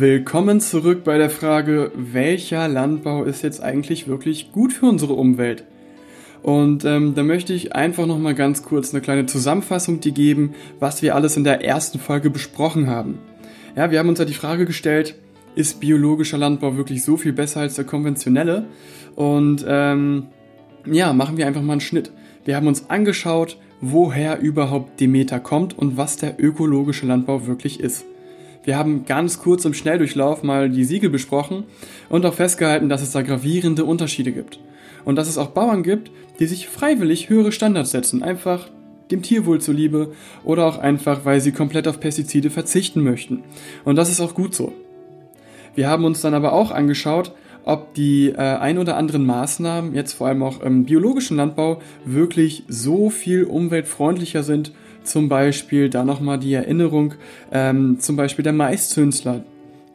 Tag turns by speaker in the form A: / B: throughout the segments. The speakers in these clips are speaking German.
A: Willkommen zurück bei der Frage, welcher Landbau ist jetzt eigentlich wirklich gut für unsere Umwelt? Und ähm, da möchte ich einfach noch mal ganz kurz eine kleine Zusammenfassung dir geben, was wir alles in der ersten Folge besprochen haben. Ja, wir haben uns ja die Frage gestellt, ist biologischer Landbau wirklich so viel besser als der konventionelle? Und ähm, ja, machen wir einfach mal einen Schnitt. Wir haben uns angeschaut, woher überhaupt Demeter kommt und was der ökologische Landbau wirklich ist. Wir haben ganz kurz im Schnelldurchlauf mal die Siegel besprochen und auch festgehalten, dass es da gravierende Unterschiede gibt. Und dass es auch Bauern gibt, die sich freiwillig höhere Standards setzen, einfach dem Tierwohl zuliebe oder auch einfach, weil sie komplett auf Pestizide verzichten möchten. Und das ist auch gut so. Wir haben uns dann aber auch angeschaut, ob die äh, ein oder anderen Maßnahmen, jetzt vor allem auch im biologischen Landbau, wirklich so viel umweltfreundlicher sind. Zum Beispiel da nochmal die Erinnerung, ähm, zum Beispiel der Maiszünsler,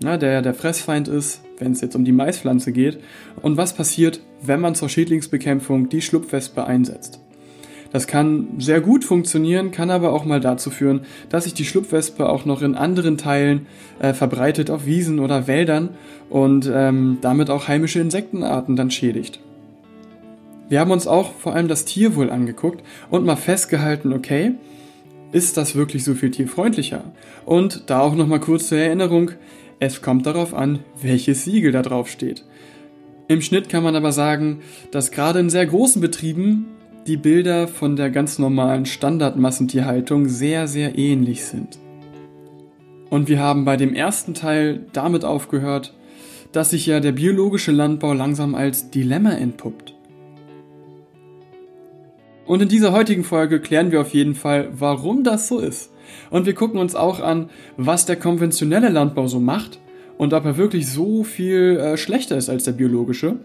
A: ja, der der Fressfeind ist, wenn es jetzt um die Maispflanze geht. Und was passiert, wenn man zur Schädlingsbekämpfung die Schlupfwespe einsetzt? Das kann sehr gut funktionieren, kann aber auch mal dazu führen, dass sich die Schlupfwespe auch noch in anderen Teilen äh, verbreitet, auf Wiesen oder Wäldern und ähm, damit auch heimische Insektenarten dann schädigt. Wir haben uns auch vor allem das Tierwohl angeguckt und mal festgehalten, okay, ist das wirklich so viel tierfreundlicher? Und da auch nochmal kurz zur Erinnerung, es kommt darauf an, welches Siegel da drauf steht. Im Schnitt kann man aber sagen, dass gerade in sehr großen Betrieben die Bilder von der ganz normalen Standardmassentierhaltung sehr, sehr ähnlich sind. Und wir haben bei dem ersten Teil damit aufgehört, dass sich ja der biologische Landbau langsam als Dilemma entpuppt. Und in dieser heutigen Folge klären wir auf jeden Fall, warum das so ist. Und wir gucken uns auch an, was der konventionelle Landbau so macht und ob er wirklich so viel äh, schlechter ist als der biologische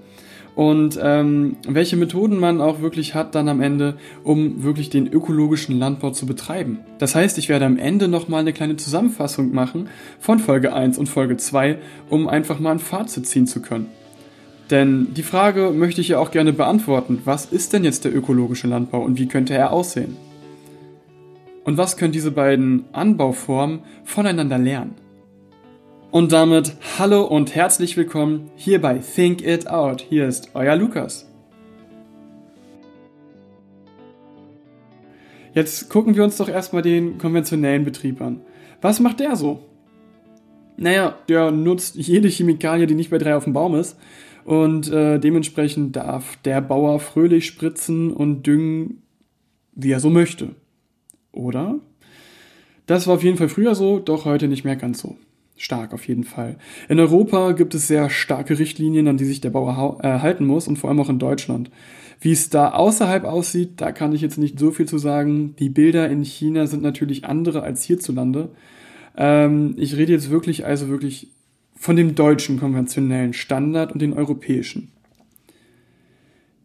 A: und ähm, welche Methoden man auch wirklich hat dann am Ende, um wirklich den ökologischen Landbau zu betreiben. Das heißt, ich werde am Ende nochmal eine kleine Zusammenfassung machen von Folge 1 und Folge 2, um einfach mal ein Fazit ziehen zu können. Denn die Frage möchte ich ja auch gerne beantworten, was ist denn jetzt der ökologische Landbau und wie könnte er aussehen? Und was können diese beiden Anbauformen voneinander lernen? Und damit hallo und herzlich willkommen hier bei Think It Out. Hier ist euer Lukas. Jetzt gucken wir uns doch erstmal den konventionellen Betrieb an. Was macht der so? Naja, der nutzt jede Chemikalie, die nicht bei drei auf dem Baum ist. Und äh, dementsprechend darf der Bauer fröhlich spritzen und düngen, wie er so möchte. Oder? Das war auf jeden Fall früher so, doch heute nicht mehr ganz so stark auf jeden Fall. In Europa gibt es sehr starke Richtlinien, an die sich der Bauer äh, halten muss und vor allem auch in Deutschland. Wie es da außerhalb aussieht, da kann ich jetzt nicht so viel zu sagen. Die Bilder in China sind natürlich andere als hierzulande. Ähm, ich rede jetzt wirklich also wirklich von dem deutschen konventionellen Standard und den europäischen.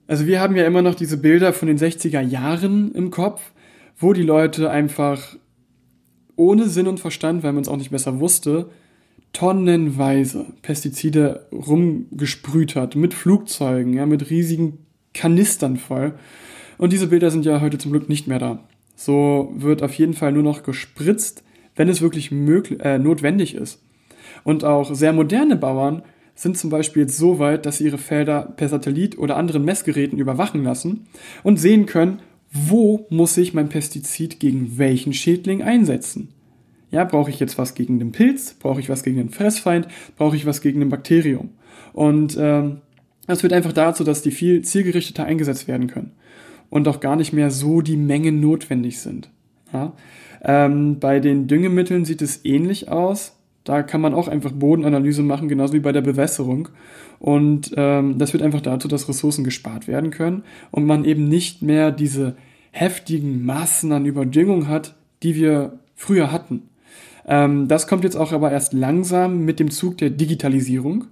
A: Also wir haben ja immer noch diese Bilder von den 60er Jahren im Kopf, wo die Leute einfach ohne Sinn und Verstand, weil man es auch nicht besser wusste, tonnenweise Pestizide rumgesprüht hat, mit Flugzeugen, ja, mit riesigen Kanistern voll. Und diese Bilder sind ja heute zum Glück nicht mehr da. So wird auf jeden Fall nur noch gespritzt, wenn es wirklich möglich, äh, notwendig ist. Und auch sehr moderne Bauern sind zum Beispiel jetzt so weit, dass sie ihre Felder per Satellit oder anderen Messgeräten überwachen lassen und sehen können, wo muss ich mein Pestizid gegen welchen Schädling einsetzen. Ja, brauche ich jetzt was gegen den Pilz? Brauche ich was gegen den Fressfeind? Brauche ich was gegen ein Bakterium? Und ähm, das führt einfach dazu, dass die viel zielgerichteter eingesetzt werden können und auch gar nicht mehr so die Mengen notwendig sind. Ja? Ähm, bei den Düngemitteln sieht es ähnlich aus. Da kann man auch einfach Bodenanalyse machen, genauso wie bei der Bewässerung. Und ähm, das führt einfach dazu, dass Ressourcen gespart werden können und man eben nicht mehr diese heftigen Massen an Überdüngung hat, die wir früher hatten. Ähm, das kommt jetzt auch aber erst langsam mit dem Zug der Digitalisierung.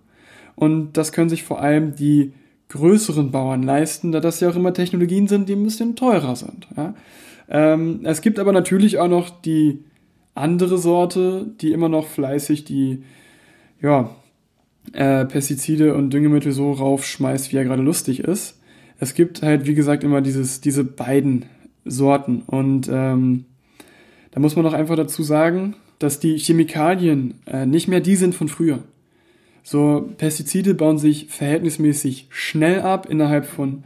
A: Und das können sich vor allem die größeren Bauern leisten, da das ja auch immer Technologien sind, die ein bisschen teurer sind. Ja? Ähm, es gibt aber natürlich auch noch die andere Sorte, die immer noch fleißig die ja, äh, Pestizide und Düngemittel so raufschmeißt, wie er gerade lustig ist. Es gibt halt, wie gesagt, immer dieses, diese beiden Sorten. Und ähm, da muss man auch einfach dazu sagen, dass die Chemikalien äh, nicht mehr die sind von früher. So, Pestizide bauen sich verhältnismäßig schnell ab. Innerhalb von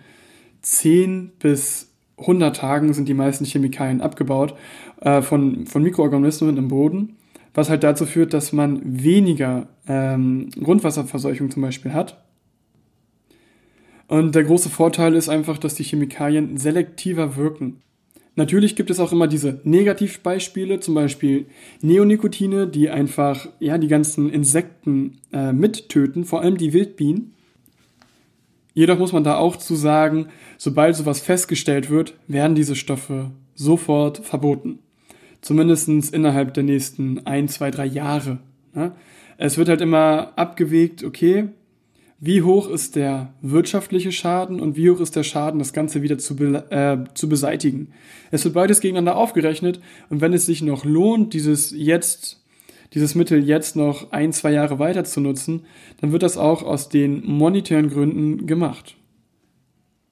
A: 10 bis 100 Tagen sind die meisten Chemikalien abgebaut äh, von, von Mikroorganismen im Boden, was halt dazu führt, dass man weniger ähm, Grundwasserverseuchung zum Beispiel hat. Und der große Vorteil ist einfach, dass die Chemikalien selektiver wirken. Natürlich gibt es auch immer diese Negativbeispiele, zum Beispiel Neonicotine, die einfach ja die ganzen Insekten äh, mittöten, vor allem die Wildbienen. Jedoch muss man da auch zu sagen, sobald sowas festgestellt wird, werden diese Stoffe sofort verboten. Zumindest innerhalb der nächsten ein, zwei, drei Jahre. Ne? Es wird halt immer abgewegt, okay, wie hoch ist der wirtschaftliche Schaden und wie hoch ist der Schaden, das Ganze wieder zu, be äh, zu beseitigen. Es wird beides gegeneinander aufgerechnet und wenn es sich noch lohnt, dieses jetzt, dieses Mittel jetzt noch ein, zwei Jahre weiter zu nutzen, dann wird das auch aus den monetären Gründen gemacht.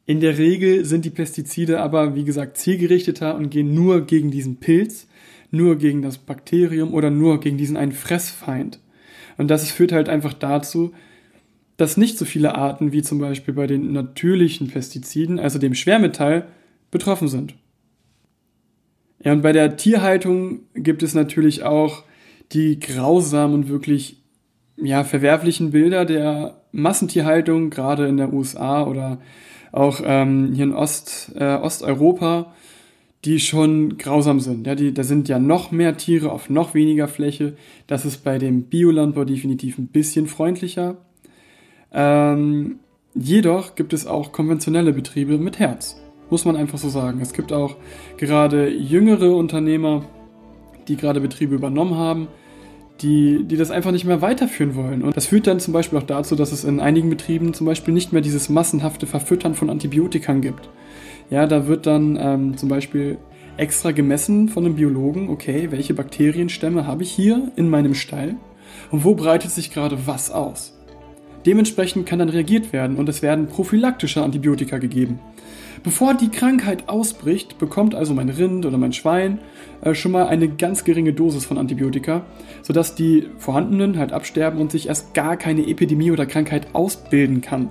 A: In der Regel sind die Pestizide aber, wie gesagt, zielgerichteter und gehen nur gegen diesen Pilz, nur gegen das Bakterium oder nur gegen diesen einen Fressfeind. Und das führt halt einfach dazu, dass nicht so viele Arten wie zum Beispiel bei den natürlichen Pestiziden, also dem Schwermetall, betroffen sind. Ja, und bei der Tierhaltung gibt es natürlich auch die grausamen und wirklich ja, verwerflichen Bilder der Massentierhaltung, gerade in der USA oder auch ähm, hier in Ost, äh, Osteuropa, die schon grausam sind. Ja, die, da sind ja noch mehr Tiere auf noch weniger Fläche. Das ist bei dem Biolandbau definitiv ein bisschen freundlicher. Ähm, jedoch gibt es auch konventionelle Betriebe mit Herz. Muss man einfach so sagen. Es gibt auch gerade jüngere Unternehmer, die gerade Betriebe übernommen haben, die, die das einfach nicht mehr weiterführen wollen. Und das führt dann zum Beispiel auch dazu, dass es in einigen Betrieben zum Beispiel nicht mehr dieses massenhafte Verfüttern von Antibiotikern gibt. Ja, da wird dann ähm, zum Beispiel extra gemessen von einem Biologen, okay, welche Bakterienstämme habe ich hier in meinem Stall und wo breitet sich gerade was aus. Dementsprechend kann dann reagiert werden und es werden prophylaktische Antibiotika gegeben. Bevor die Krankheit ausbricht, bekommt also mein Rind oder mein Schwein äh, schon mal eine ganz geringe Dosis von Antibiotika, sodass die vorhandenen halt absterben und sich erst gar keine Epidemie oder Krankheit ausbilden kann.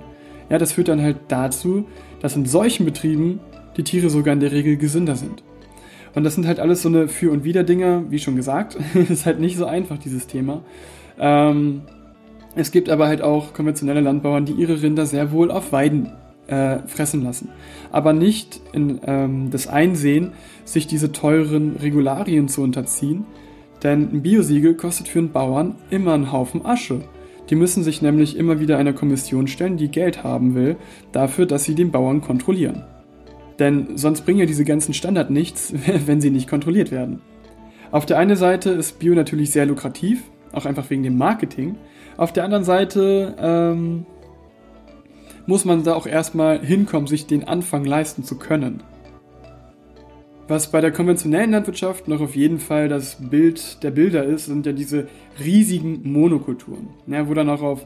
A: Ja, das führt dann halt dazu, dass in solchen Betrieben die Tiere sogar in der Regel gesünder sind. Und das sind halt alles so eine Für- und Wider-Dinger, wie schon gesagt. ist halt nicht so einfach, dieses Thema. Ähm, es gibt aber halt auch konventionelle Landbauern, die ihre Rinder sehr wohl auf Weiden äh, fressen lassen. Aber nicht in ähm, das Einsehen, sich diese teuren Regularien zu unterziehen, denn ein Biosiegel kostet für einen Bauern immer einen Haufen Asche. Die müssen sich nämlich immer wieder einer Kommission stellen, die Geld haben will, dafür, dass sie den Bauern kontrollieren. Denn sonst bringen ja diese ganzen Standard nichts, wenn sie nicht kontrolliert werden. Auf der einen Seite ist Bio natürlich sehr lukrativ, auch einfach wegen dem Marketing. Auf der anderen Seite ähm, muss man da auch erstmal hinkommen, sich den Anfang leisten zu können. Was bei der konventionellen Landwirtschaft noch auf jeden Fall das Bild der Bilder ist, sind ja diese riesigen Monokulturen, ja, wo dann auch auf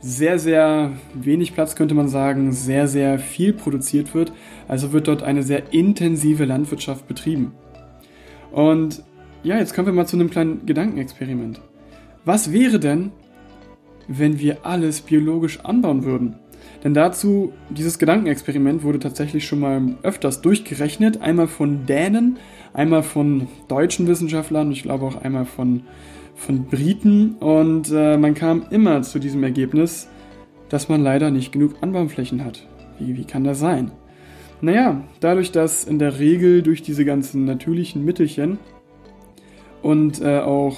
A: sehr, sehr wenig Platz, könnte man sagen, sehr, sehr viel produziert wird. Also wird dort eine sehr intensive Landwirtschaft betrieben. Und ja, jetzt kommen wir mal zu einem kleinen Gedankenexperiment. Was wäre denn, wenn wir alles biologisch anbauen würden? Denn dazu, dieses Gedankenexperiment wurde tatsächlich schon mal öfters durchgerechnet. Einmal von Dänen, einmal von deutschen Wissenschaftlern, ich glaube auch einmal von, von Briten. Und äh, man kam immer zu diesem Ergebnis, dass man leider nicht genug Anbauflächen hat. Wie, wie kann das sein? Naja, dadurch, dass in der Regel durch diese ganzen natürlichen Mittelchen und äh, auch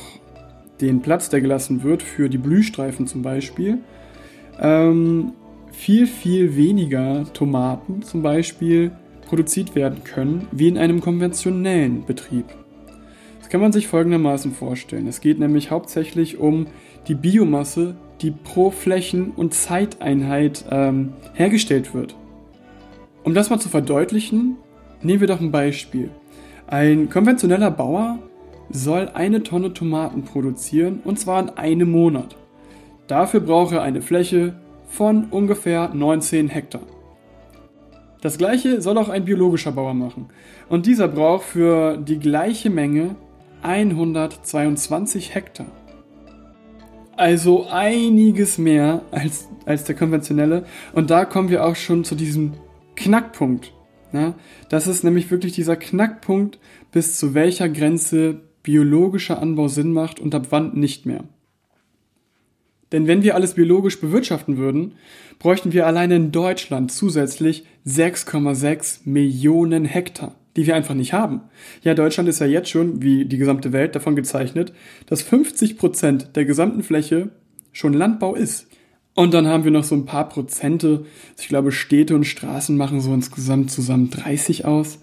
A: den Platz, der gelassen wird, für die Blühstreifen zum Beispiel, ähm, viel, viel weniger Tomaten zum Beispiel produziert werden können, wie in einem konventionellen Betrieb. Das kann man sich folgendermaßen vorstellen. Es geht nämlich hauptsächlich um die Biomasse, die pro Flächen- und Zeiteinheit ähm, hergestellt wird. Um das mal zu verdeutlichen, nehmen wir doch ein Beispiel. Ein konventioneller Bauer soll eine Tonne Tomaten produzieren und zwar in einem Monat. Dafür braucht er eine Fläche von ungefähr 19 Hektar. Das gleiche soll auch ein biologischer Bauer machen. Und dieser braucht für die gleiche Menge 122 Hektar. Also einiges mehr als, als der konventionelle. Und da kommen wir auch schon zu diesem Knackpunkt. Ja, das ist nämlich wirklich dieser Knackpunkt, bis zu welcher Grenze biologischer Anbau Sinn macht und ab wann nicht mehr. Denn wenn wir alles biologisch bewirtschaften würden, bräuchten wir alleine in Deutschland zusätzlich 6,6 Millionen Hektar, die wir einfach nicht haben. Ja, Deutschland ist ja jetzt schon, wie die gesamte Welt, davon gezeichnet, dass 50 Prozent der gesamten Fläche schon Landbau ist. Und dann haben wir noch so ein paar Prozente. Ich glaube, Städte und Straßen machen so insgesamt zusammen 30 aus.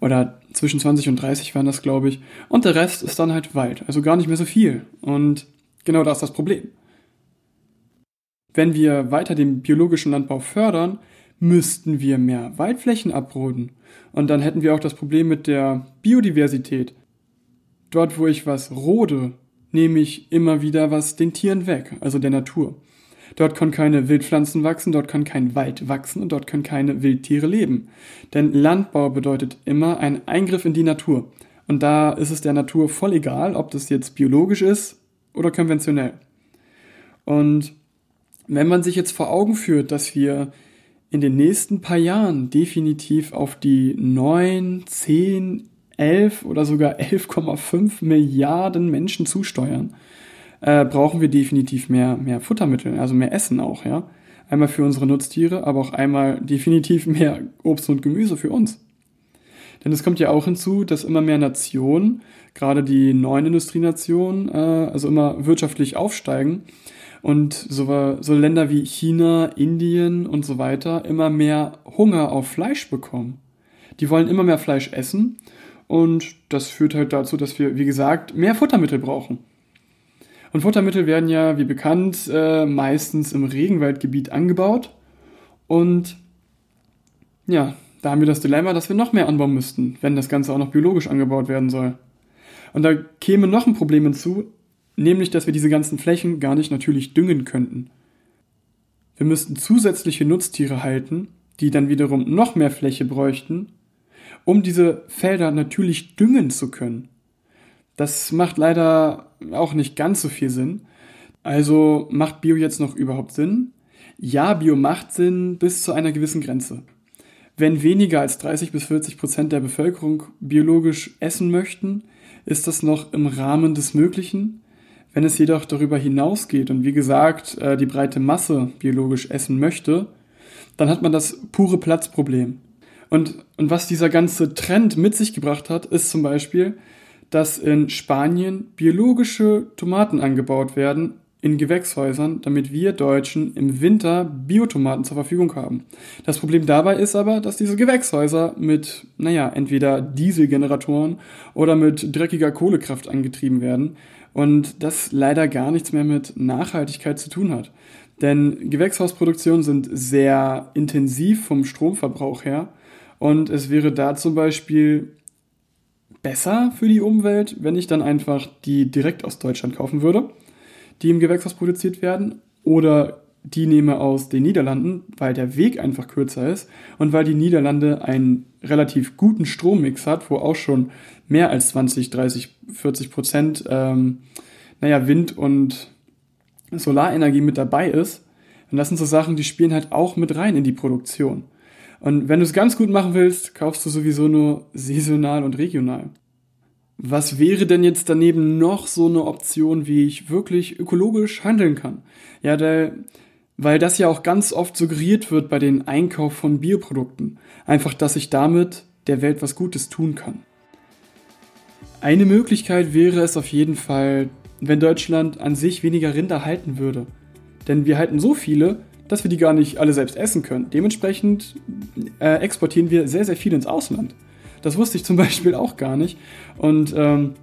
A: Oder zwischen 20 und 30 waren das, glaube ich. Und der Rest ist dann halt Wald. Also gar nicht mehr so viel. Und genau das ist das Problem. Wenn wir weiter den biologischen Landbau fördern, müssten wir mehr Waldflächen abroden. Und dann hätten wir auch das Problem mit der Biodiversität. Dort, wo ich was rode, nehme ich immer wieder was den Tieren weg, also der Natur. Dort können keine Wildpflanzen wachsen, dort kann kein Wald wachsen und dort können keine Wildtiere leben. Denn Landbau bedeutet immer ein Eingriff in die Natur. Und da ist es der Natur voll egal, ob das jetzt biologisch ist oder konventionell. Und wenn man sich jetzt vor Augen führt, dass wir in den nächsten paar Jahren definitiv auf die 9, 10, 11 oder sogar 11,5 Milliarden Menschen zusteuern, äh, brauchen wir definitiv mehr, mehr Futtermittel, also mehr Essen auch, ja. Einmal für unsere Nutztiere, aber auch einmal definitiv mehr Obst und Gemüse für uns. Denn es kommt ja auch hinzu, dass immer mehr Nationen, gerade die neuen Industrienationen, äh, also immer wirtschaftlich aufsteigen und so, so Länder wie China, Indien und so weiter immer mehr Hunger auf Fleisch bekommen. Die wollen immer mehr Fleisch essen und das führt halt dazu, dass wir, wie gesagt, mehr Futtermittel brauchen. Und Futtermittel werden ja, wie bekannt, äh, meistens im Regenwaldgebiet angebaut. Und ja, da haben wir das Dilemma, dass wir noch mehr anbauen müssten, wenn das Ganze auch noch biologisch angebaut werden soll. Und da käme noch ein Problem hinzu, nämlich dass wir diese ganzen Flächen gar nicht natürlich düngen könnten. Wir müssten zusätzliche Nutztiere halten, die dann wiederum noch mehr Fläche bräuchten, um diese Felder natürlich düngen zu können. Das macht leider auch nicht ganz so viel Sinn. Also macht Bio jetzt noch überhaupt Sinn? Ja, Bio macht Sinn bis zu einer gewissen Grenze. Wenn weniger als 30 bis 40 Prozent der Bevölkerung biologisch essen möchten, ist das noch im Rahmen des Möglichen. Wenn es jedoch darüber hinausgeht und wie gesagt äh, die breite Masse biologisch essen möchte, dann hat man das pure Platzproblem. Und, und was dieser ganze Trend mit sich gebracht hat, ist zum Beispiel, dass in Spanien biologische Tomaten angebaut werden in Gewächshäusern, damit wir Deutschen im Winter Biotomaten zur Verfügung haben. Das Problem dabei ist aber, dass diese Gewächshäuser mit, naja, entweder Dieselgeneratoren oder mit dreckiger Kohlekraft angetrieben werden und das leider gar nichts mehr mit Nachhaltigkeit zu tun hat. Denn Gewächshausproduktionen sind sehr intensiv vom Stromverbrauch her und es wäre da zum Beispiel besser für die Umwelt, wenn ich dann einfach die direkt aus Deutschland kaufen würde, die im Gewächshaus produziert werden, oder die nehme aus den Niederlanden, weil der Weg einfach kürzer ist und weil die Niederlande einen relativ guten Strommix hat, wo auch schon mehr als 20, 30, 40 Prozent, ähm, naja, Wind und Solarenergie mit dabei ist. Und das sind so Sachen, die spielen halt auch mit rein in die Produktion. Und wenn du es ganz gut machen willst, kaufst du sowieso nur saisonal und regional. Was wäre denn jetzt daneben noch so eine Option, wie ich wirklich ökologisch handeln kann? Ja, der, weil das ja auch ganz oft suggeriert wird bei den Einkauf von Bioprodukten. Einfach, dass ich damit der Welt was Gutes tun kann. Eine Möglichkeit wäre es auf jeden Fall, wenn Deutschland an sich weniger Rinder halten würde. Denn wir halten so viele, dass wir die gar nicht alle selbst essen können. Dementsprechend äh, exportieren wir sehr, sehr viel ins Ausland. Das wusste ich zum Beispiel auch gar nicht. Und ähm,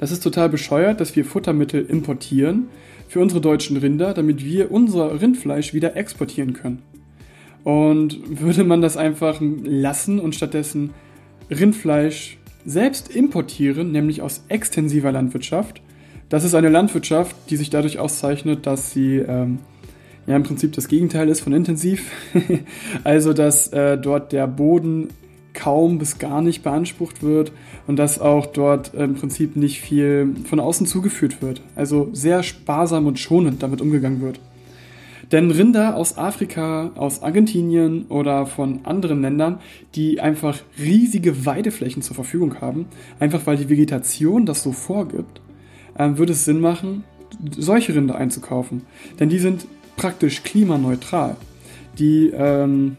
A: das ist total bescheuert, dass wir Futtermittel importieren für unsere deutschen Rinder, damit wir unser Rindfleisch wieder exportieren können. Und würde man das einfach lassen und stattdessen Rindfleisch selbst importieren, nämlich aus extensiver Landwirtschaft, das ist eine Landwirtschaft, die sich dadurch auszeichnet, dass sie ähm, ja im Prinzip das Gegenteil ist von intensiv. also dass äh, dort der Boden kaum bis gar nicht beansprucht wird und dass auch dort im Prinzip nicht viel von außen zugeführt wird. Also sehr sparsam und schonend damit umgegangen wird. Denn Rinder aus Afrika, aus Argentinien oder von anderen Ländern, die einfach riesige Weideflächen zur Verfügung haben, einfach weil die Vegetation das so vorgibt, äh, würde es Sinn machen, solche Rinder einzukaufen. Denn die sind praktisch klimaneutral. Die ähm,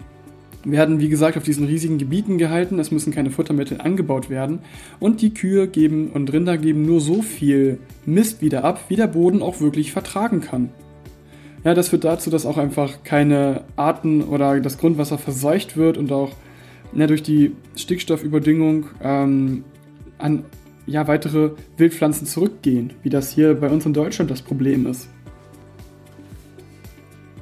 A: werden, wie gesagt, auf diesen riesigen Gebieten gehalten. Es müssen keine Futtermittel angebaut werden. Und die Kühe geben und Rinder geben nur so viel Mist wieder ab, wie der Boden auch wirklich vertragen kann. Ja, das führt dazu, dass auch einfach keine Arten oder das Grundwasser verseucht wird und auch ja, durch die Stickstoffüberdüngung ähm, an ja, weitere Wildpflanzen zurückgehen, wie das hier bei uns in Deutschland das Problem ist.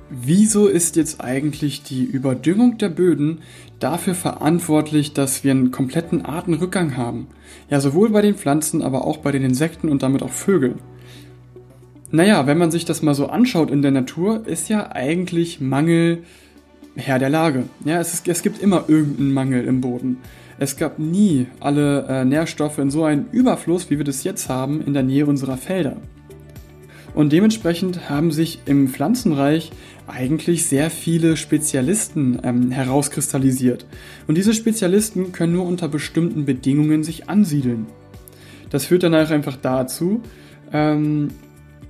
A: Wieso ist jetzt eigentlich die Überdüngung der Böden dafür verantwortlich, dass wir einen kompletten Artenrückgang haben? Ja, sowohl bei den Pflanzen, aber auch bei den Insekten und damit auch Vögeln. Naja, wenn man sich das mal so anschaut in der Natur, ist ja eigentlich Mangel Herr der Lage. Ja, es, ist, es gibt immer irgendeinen Mangel im Boden. Es gab nie alle äh, Nährstoffe in so einem Überfluss, wie wir das jetzt haben, in der Nähe unserer Felder. Und dementsprechend haben sich im Pflanzenreich eigentlich sehr viele Spezialisten ähm, herauskristallisiert. Und diese Spezialisten können nur unter bestimmten Bedingungen sich ansiedeln. Das führt dann auch einfach dazu, ähm,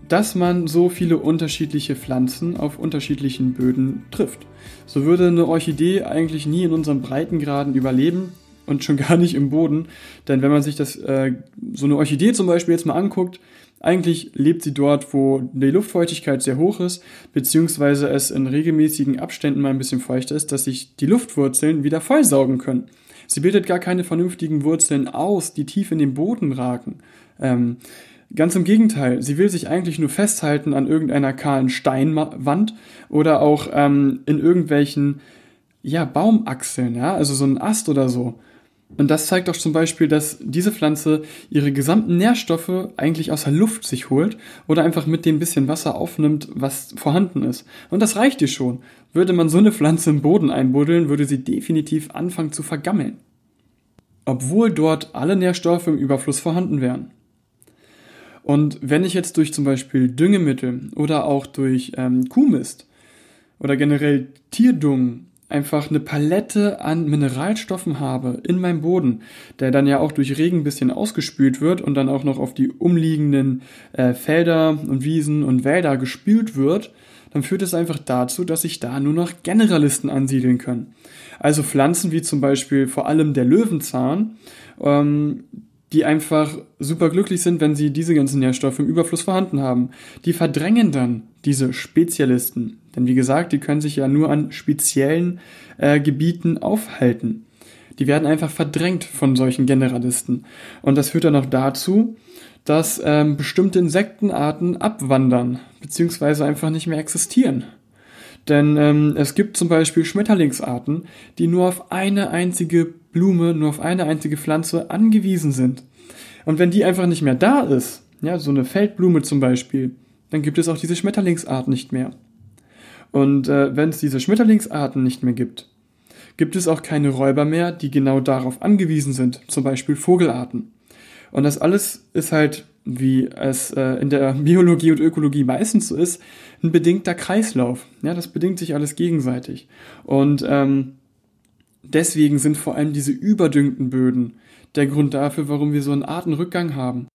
A: dass man so viele unterschiedliche Pflanzen auf unterschiedlichen Böden trifft. So würde eine Orchidee eigentlich nie in unseren Breitengraden überleben und schon gar nicht im Boden. Denn wenn man sich das, äh, so eine Orchidee zum Beispiel jetzt mal anguckt, eigentlich lebt sie dort, wo die Luftfeuchtigkeit sehr hoch ist, beziehungsweise es in regelmäßigen Abständen mal ein bisschen feuchter ist, dass sich die Luftwurzeln wieder vollsaugen können. Sie bildet gar keine vernünftigen Wurzeln aus, die tief in den Boden ragen. Ähm, Ganz im Gegenteil, sie will sich eigentlich nur festhalten an irgendeiner kahlen Steinwand oder auch ähm, in irgendwelchen ja, Baumachseln, ja, also so ein Ast oder so. Und das zeigt auch zum Beispiel, dass diese Pflanze ihre gesamten Nährstoffe eigentlich aus der Luft sich holt oder einfach mit dem bisschen Wasser aufnimmt, was vorhanden ist. Und das reicht ihr schon. Würde man so eine Pflanze im Boden einbuddeln, würde sie definitiv anfangen zu vergammeln. Obwohl dort alle Nährstoffe im Überfluss vorhanden wären. Und wenn ich jetzt durch zum Beispiel Düngemittel oder auch durch ähm, Kuhmist oder generell Tierdung einfach eine Palette an Mineralstoffen habe in meinem Boden, der dann ja auch durch Regen ein bisschen ausgespült wird und dann auch noch auf die umliegenden äh, Felder und Wiesen und Wälder gespült wird, dann führt es einfach dazu, dass sich da nur noch Generalisten ansiedeln können. Also Pflanzen wie zum Beispiel vor allem der Löwenzahn, ähm, die einfach super glücklich sind, wenn sie diese ganzen Nährstoffe im Überfluss vorhanden haben. Die verdrängen dann diese Spezialisten. Denn wie gesagt, die können sich ja nur an speziellen äh, Gebieten aufhalten. Die werden einfach verdrängt von solchen Generalisten. Und das führt dann auch dazu, dass ähm, bestimmte Insektenarten abwandern, beziehungsweise einfach nicht mehr existieren. Denn ähm, es gibt zum Beispiel Schmetterlingsarten, die nur auf eine einzige Blume, nur auf eine einzige Pflanze angewiesen sind. Und wenn die einfach nicht mehr da ist, ja, so eine Feldblume zum Beispiel, dann gibt es auch diese Schmetterlingsart nicht mehr. Und äh, wenn es diese Schmetterlingsarten nicht mehr gibt, gibt es auch keine Räuber mehr, die genau darauf angewiesen sind, zum Beispiel Vogelarten. Und das alles ist halt, wie es äh, in der Biologie und Ökologie meistens so ist, ein bedingter Kreislauf. Ja, das bedingt sich alles gegenseitig. Und ähm, deswegen sind vor allem diese überdüngten Böden der Grund dafür, warum wir so einen Artenrückgang haben.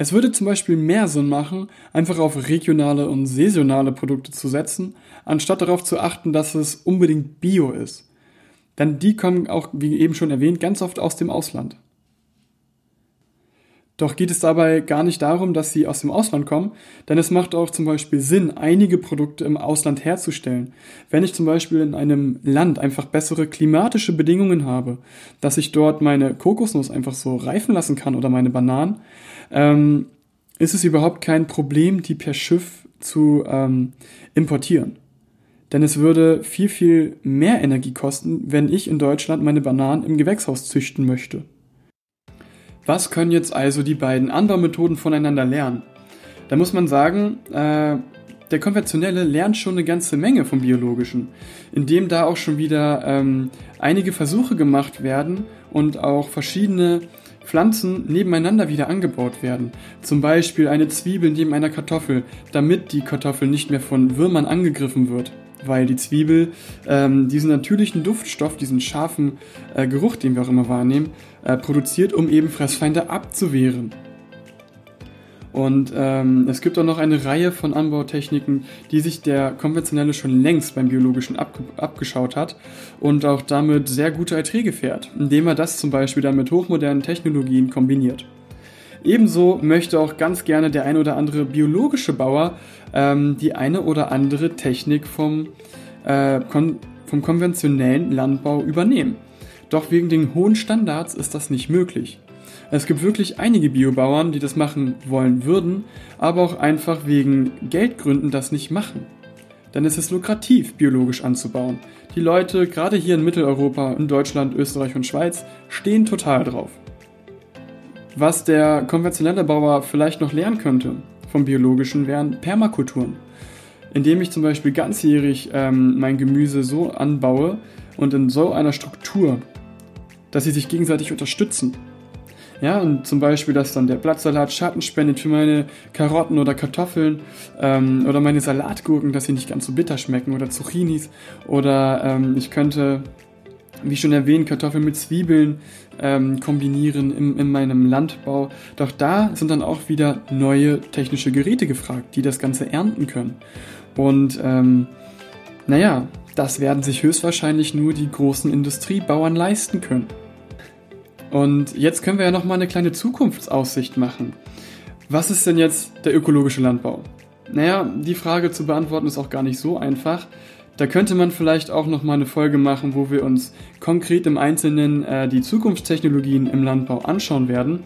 A: Es würde zum Beispiel mehr Sinn machen, einfach auf regionale und saisonale Produkte zu setzen, anstatt darauf zu achten, dass es unbedingt Bio ist. Denn die kommen auch, wie eben schon erwähnt, ganz oft aus dem Ausland. Doch geht es dabei gar nicht darum, dass sie aus dem Ausland kommen, denn es macht auch zum Beispiel Sinn, einige Produkte im Ausland herzustellen. Wenn ich zum Beispiel in einem Land einfach bessere klimatische Bedingungen habe, dass ich dort meine Kokosnuss einfach so reifen lassen kann oder meine Bananen, ähm, ist es überhaupt kein Problem, die per Schiff zu ähm, importieren. Denn es würde viel, viel mehr Energie kosten, wenn ich in Deutschland meine Bananen im Gewächshaus züchten möchte. Was können jetzt also die beiden Anbaumethoden voneinander lernen? Da muss man sagen, äh, der konventionelle lernt schon eine ganze Menge vom biologischen, indem da auch schon wieder ähm, einige Versuche gemacht werden und auch verschiedene Pflanzen nebeneinander wieder angebaut werden. Zum Beispiel eine Zwiebel neben einer Kartoffel, damit die Kartoffel nicht mehr von Würmern angegriffen wird. Weil die Zwiebel ähm, diesen natürlichen Duftstoff, diesen scharfen äh, Geruch, den wir auch immer wahrnehmen, äh, produziert, um eben Fressfeinde abzuwehren. Und ähm, es gibt auch noch eine Reihe von Anbautechniken, die sich der konventionelle schon längst beim biologischen ab, abgeschaut hat und auch damit sehr gute Erträge fährt, indem er das zum Beispiel dann mit hochmodernen Technologien kombiniert. Ebenso möchte auch ganz gerne der ein oder andere biologische Bauer ähm, die eine oder andere Technik vom, äh, kon vom konventionellen Landbau übernehmen. Doch wegen den hohen Standards ist das nicht möglich. Es gibt wirklich einige Biobauern, die das machen wollen würden, aber auch einfach wegen Geldgründen das nicht machen. Denn es ist lukrativ, biologisch anzubauen. Die Leute, gerade hier in Mitteleuropa, in Deutschland, Österreich und Schweiz, stehen total drauf. Was der konventionelle Bauer vielleicht noch lernen könnte vom biologischen wären Permakulturen. Indem ich zum Beispiel ganzjährig ähm, mein Gemüse so anbaue und in so einer Struktur, dass sie sich gegenseitig unterstützen. Ja, und zum Beispiel, dass dann der Blattsalat Schatten spendet für meine Karotten oder Kartoffeln ähm, oder meine Salatgurken, dass sie nicht ganz so bitter schmecken oder Zucchinis. Oder ähm, ich könnte, wie schon erwähnt, Kartoffeln mit Zwiebeln ähm, kombinieren in, in meinem Landbau. Doch da sind dann auch wieder neue technische Geräte gefragt, die das Ganze ernten können. Und ähm, naja, das werden sich höchstwahrscheinlich nur die großen Industriebauern leisten können. Und jetzt können wir ja nochmal eine kleine Zukunftsaussicht machen. Was ist denn jetzt der ökologische Landbau? Naja, die Frage zu beantworten ist auch gar nicht so einfach. Da könnte man vielleicht auch nochmal eine Folge machen, wo wir uns konkret im Einzelnen äh, die Zukunftstechnologien im Landbau anschauen werden.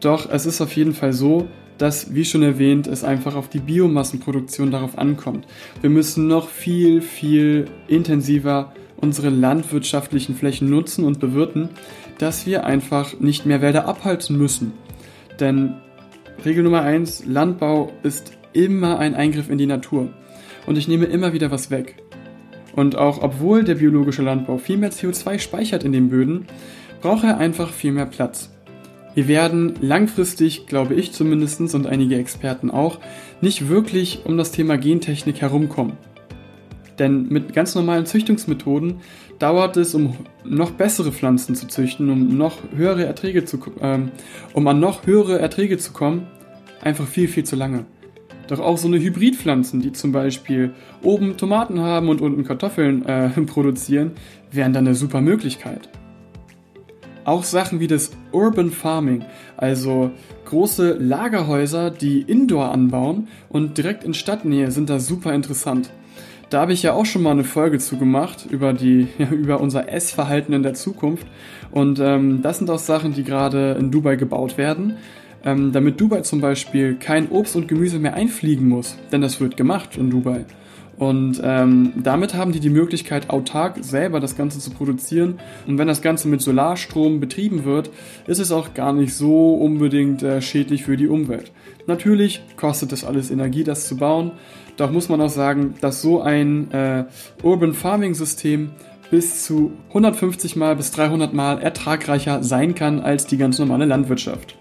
A: Doch es ist auf jeden Fall so, dass, wie schon erwähnt, es einfach auf die Biomassenproduktion darauf ankommt. Wir müssen noch viel, viel intensiver unsere landwirtschaftlichen Flächen nutzen und bewirten, dass wir einfach nicht mehr Wälder abhalten müssen. Denn Regel Nummer eins: Landbau ist immer ein Eingriff in die Natur. Und ich nehme immer wieder was weg. Und auch obwohl der biologische Landbau viel mehr CO2 speichert in den Böden, braucht er einfach viel mehr Platz. Wir werden langfristig, glaube ich zumindest und einige Experten auch, nicht wirklich um das Thema Gentechnik herumkommen. Denn mit ganz normalen Züchtungsmethoden dauert es, um noch bessere Pflanzen zu züchten, um noch höhere Erträge zu, ähm, um an noch höhere Erträge zu kommen, einfach viel, viel zu lange. Doch auch so eine Hybridpflanzen, die zum Beispiel oben Tomaten haben und unten Kartoffeln äh, produzieren, wären dann eine super Möglichkeit. Auch Sachen wie das Urban Farming, also große Lagerhäuser, die Indoor anbauen und direkt in Stadtnähe, sind da super interessant. Da habe ich ja auch schon mal eine Folge zu gemacht über, die, über unser Essverhalten in der Zukunft. Und ähm, das sind auch Sachen, die gerade in Dubai gebaut werden. Ähm, damit Dubai zum Beispiel kein Obst und Gemüse mehr einfliegen muss. Denn das wird gemacht in Dubai. Und ähm, damit haben die die Möglichkeit, autark selber das Ganze zu produzieren. Und wenn das Ganze mit Solarstrom betrieben wird, ist es auch gar nicht so unbedingt äh, schädlich für die Umwelt. Natürlich kostet das alles Energie, das zu bauen. Doch muss man auch sagen, dass so ein äh, Urban Farming System bis zu 150 mal bis 300 mal ertragreicher sein kann als die ganz normale Landwirtschaft.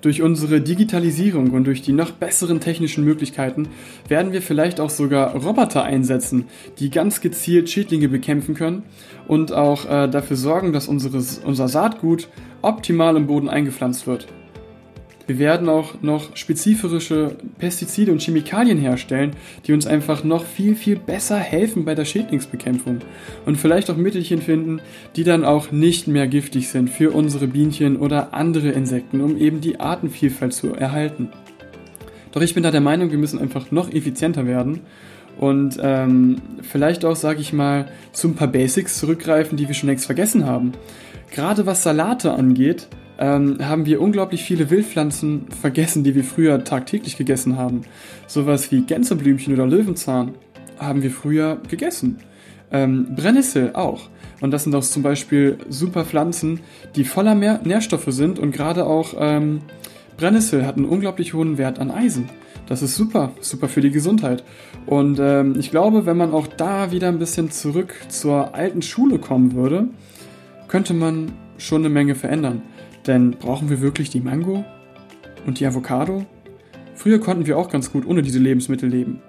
A: Durch unsere Digitalisierung und durch die noch besseren technischen Möglichkeiten werden wir vielleicht auch sogar Roboter einsetzen, die ganz gezielt Schädlinge bekämpfen können und auch äh, dafür sorgen, dass unseres, unser Saatgut optimal im Boden eingepflanzt wird. Wir werden auch noch spezifische Pestizide und Chemikalien herstellen, die uns einfach noch viel, viel besser helfen bei der Schädlingsbekämpfung. Und vielleicht auch Mittelchen finden, die dann auch nicht mehr giftig sind für unsere Bienchen oder andere Insekten, um eben die Artenvielfalt zu erhalten. Doch ich bin da der Meinung, wir müssen einfach noch effizienter werden und ähm, vielleicht auch, sage ich mal, zu ein paar Basics zurückgreifen, die wir schon längst vergessen haben. Gerade was Salate angeht, ähm, haben wir unglaublich viele Wildpflanzen vergessen, die wir früher tagtäglich gegessen haben. Sowas wie Gänseblümchen oder Löwenzahn haben wir früher gegessen. Ähm, Brennnessel auch. Und das sind auch zum Beispiel super Pflanzen, die voller mehr Nährstoffe sind und gerade auch ähm, Brennnessel hat einen unglaublich hohen Wert an Eisen. Das ist super, super für die Gesundheit. Und ähm, ich glaube, wenn man auch da wieder ein bisschen zurück zur alten Schule kommen würde, könnte man schon eine Menge verändern. Denn brauchen wir wirklich die Mango und die Avocado? Früher konnten wir auch ganz gut ohne diese Lebensmittel leben.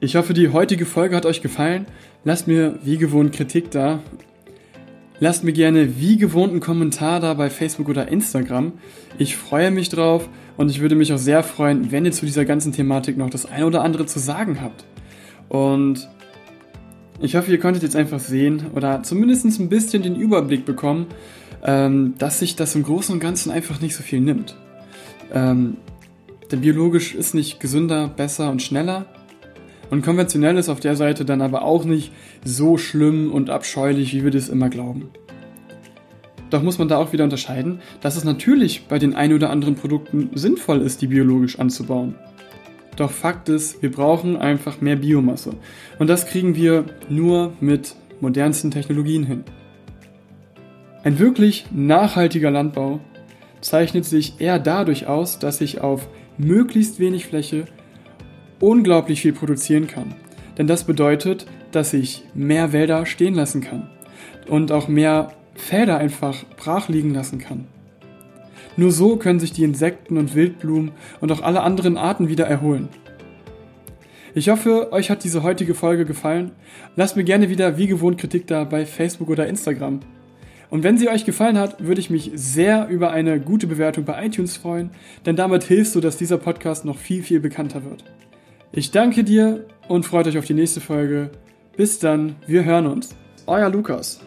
A: Ich hoffe, die heutige Folge hat euch gefallen. Lasst mir wie gewohnt Kritik da. Lasst mir gerne wie gewohnt einen Kommentar da bei Facebook oder Instagram. Ich freue mich drauf und ich würde mich auch sehr freuen, wenn ihr zu dieser ganzen Thematik noch das eine oder andere zu sagen habt. Und ich hoffe, ihr konntet jetzt einfach sehen oder zumindest ein bisschen den Überblick bekommen, ähm, dass sich das im Großen und Ganzen einfach nicht so viel nimmt. Ähm, denn biologisch ist nicht gesünder, besser und schneller. Und konventionell ist auf der Seite dann aber auch nicht so schlimm und abscheulich, wie wir das immer glauben. Doch muss man da auch wieder unterscheiden, dass es natürlich bei den ein oder anderen Produkten sinnvoll ist, die biologisch anzubauen. Doch Fakt ist, wir brauchen einfach mehr Biomasse. Und das kriegen wir nur mit modernsten Technologien hin. Ein wirklich nachhaltiger Landbau zeichnet sich eher dadurch aus, dass ich auf möglichst wenig Fläche unglaublich viel produzieren kann. Denn das bedeutet, dass ich mehr Wälder stehen lassen kann und auch mehr Felder einfach brach liegen lassen kann. Nur so können sich die Insekten und Wildblumen und auch alle anderen Arten wieder erholen. Ich hoffe, euch hat diese heutige Folge gefallen. Lasst mir gerne wieder wie gewohnt Kritik da bei Facebook oder Instagram. Und wenn sie euch gefallen hat, würde ich mich sehr über eine gute Bewertung bei iTunes freuen, denn damit hilfst du, dass dieser Podcast noch viel, viel bekannter wird. Ich danke dir und freut euch auf die nächste Folge. Bis dann, wir hören uns. Euer Lukas.